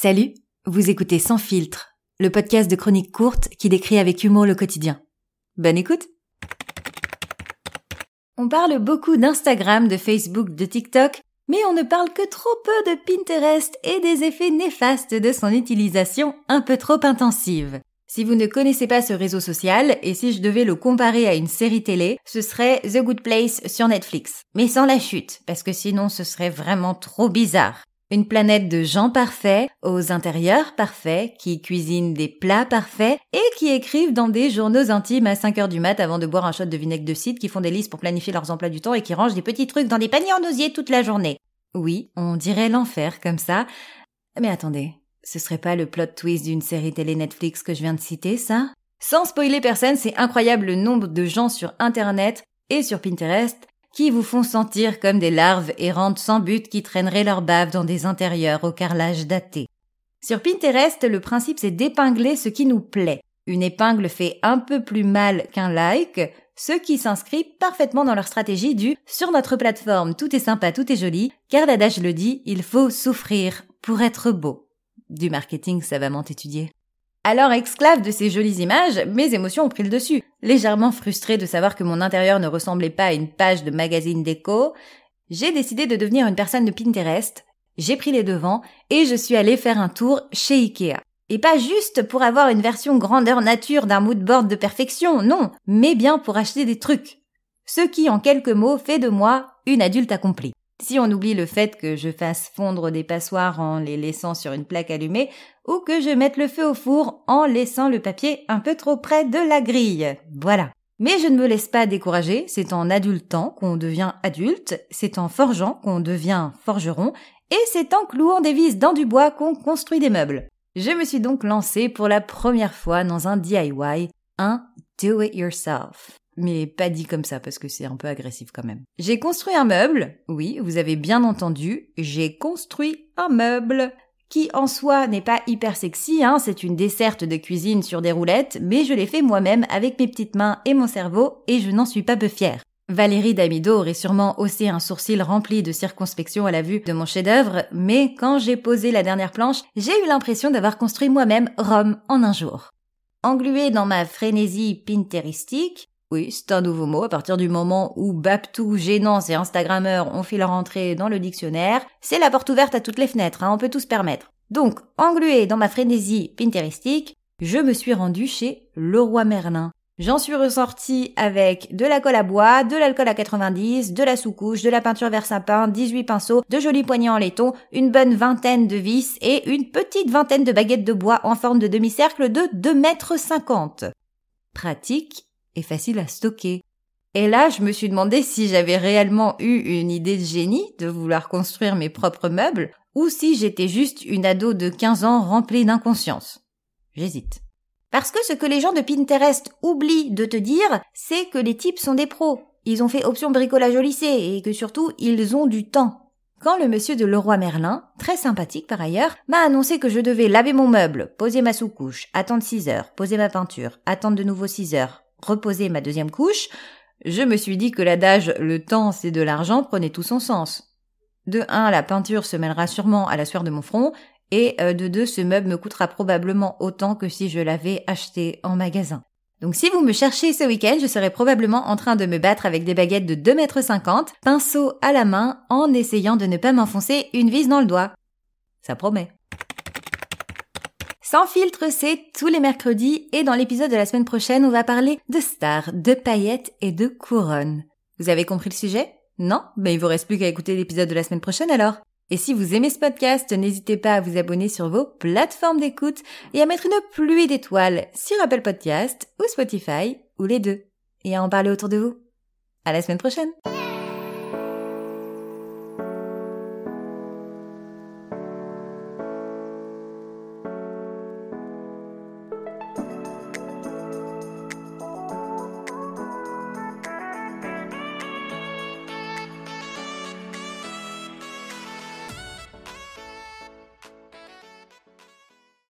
Salut, vous écoutez Sans filtre, le podcast de chroniques courtes qui décrit avec humour le quotidien. Bonne écoute On parle beaucoup d'Instagram, de Facebook, de TikTok, mais on ne parle que trop peu de Pinterest et des effets néfastes de son utilisation un peu trop intensive. Si vous ne connaissez pas ce réseau social, et si je devais le comparer à une série télé, ce serait The Good Place sur Netflix. Mais sans la chute, parce que sinon ce serait vraiment trop bizarre. Une planète de gens parfaits, aux intérieurs parfaits, qui cuisinent des plats parfaits et qui écrivent dans des journaux intimes à 5 heures du mat avant de boire un shot de vinaigre de cidre, qui font des listes pour planifier leurs emplois du temps et qui rangent des petits trucs dans des paniers en osier toute la journée. Oui, on dirait l'enfer comme ça. Mais attendez, ce serait pas le plot twist d'une série télé Netflix que je viens de citer, ça? Sans spoiler personne, c'est incroyable le nombre de gens sur Internet et sur Pinterest qui vous font sentir comme des larves errantes sans but qui traîneraient leur bave dans des intérieurs au carrelage daté. Sur Pinterest, le principe c'est d'épingler ce qui nous plaît. Une épingle fait un peu plus mal qu'un like, ce qui s'inscrit parfaitement dans leur stratégie du sur notre plateforme tout est sympa, tout est joli, car l'adage le dit, il faut souffrir pour être beau. Du marketing savamment étudié. Alors, esclave de ces jolies images, mes émotions ont pris le dessus. Légèrement frustrée de savoir que mon intérieur ne ressemblait pas à une page de magazine déco, j'ai décidé de devenir une personne de Pinterest, j'ai pris les devants et je suis allée faire un tour chez Ikea. Et pas juste pour avoir une version grandeur nature d'un moodboard de perfection, non, mais bien pour acheter des trucs. Ce qui, en quelques mots, fait de moi une adulte accomplie. Si on oublie le fait que je fasse fondre des passoires en les laissant sur une plaque allumée, ou que je mette le feu au four en laissant le papier un peu trop près de la grille. Voilà. Mais je ne me laisse pas décourager, c'est en adultant qu'on devient adulte, c'est en forgeant qu'on devient forgeron, et c'est en clouant des vis dans du bois qu'on construit des meubles. Je me suis donc lancée pour la première fois dans un DIY, un do it yourself mais pas dit comme ça parce que c'est un peu agressif quand même. J'ai construit un meuble, oui, vous avez bien entendu, j'ai construit un meuble qui en soi n'est pas hyper sexy, hein, c'est une desserte de cuisine sur des roulettes, mais je l'ai fait moi-même avec mes petites mains et mon cerveau et je n'en suis pas peu fière. Valérie Damido aurait sûrement haussé un sourcil rempli de circonspection à la vue de mon chef-d'œuvre, mais quand j'ai posé la dernière planche, j'ai eu l'impression d'avoir construit moi-même Rome en un jour. Engluée dans ma frénésie pinteristique, oui, c'est un nouveau mot. À partir du moment où Baptou, Gênance et Instagrammeur ont fait leur entrée dans le dictionnaire, c'est la porte ouverte à toutes les fenêtres, hein, on peut tout se permettre. Donc, englué dans ma frénésie pinterestique, je me suis rendu chez Leroy Merlin. J'en suis ressorti avec de la colle à bois, de l'alcool à 90, de la sous-couche, de la peinture vert sapin, 18 pinceaux, de jolis poignets en laiton, une bonne vingtaine de vis et une petite vingtaine de baguettes de bois en forme de demi-cercle de 2 mètres 50. Pratique facile à stocker. Et là, je me suis demandé si j'avais réellement eu une idée de génie de vouloir construire mes propres meubles ou si j'étais juste une ado de 15 ans remplie d'inconscience. J'hésite. Parce que ce que les gens de Pinterest oublient de te dire, c'est que les types sont des pros. Ils ont fait option bricolage au lycée et que surtout, ils ont du temps. Quand le monsieur de Leroy Merlin, très sympathique par ailleurs, m'a annoncé que je devais laver mon meuble, poser ma sous-couche, attendre 6 heures, poser ma peinture, attendre de nouveau 6 heures, reposer ma deuxième couche, je me suis dit que l'adage le temps c'est de l'argent prenait tout son sens. De un, la peinture se mêlera sûrement à la sueur de mon front, et euh, de deux, ce meuble me coûtera probablement autant que si je l'avais acheté en magasin. Donc si vous me cherchez ce week-end, je serai probablement en train de me battre avec des baguettes de 2 mètres 50, pinceau à la main, en essayant de ne pas m'enfoncer une vis dans le doigt. Ça promet. Sans filtre, c'est tous les mercredis et dans l'épisode de la semaine prochaine, on va parler de stars, de paillettes et de couronnes. Vous avez compris le sujet? Non? Ben il vous reste plus qu'à écouter l'épisode de la semaine prochaine alors. Et si vous aimez ce podcast, n'hésitez pas à vous abonner sur vos plateformes d'écoute et à mettre une pluie d'étoiles sur Apple Podcast ou Spotify ou les deux. Et à en parler autour de vous. À la semaine prochaine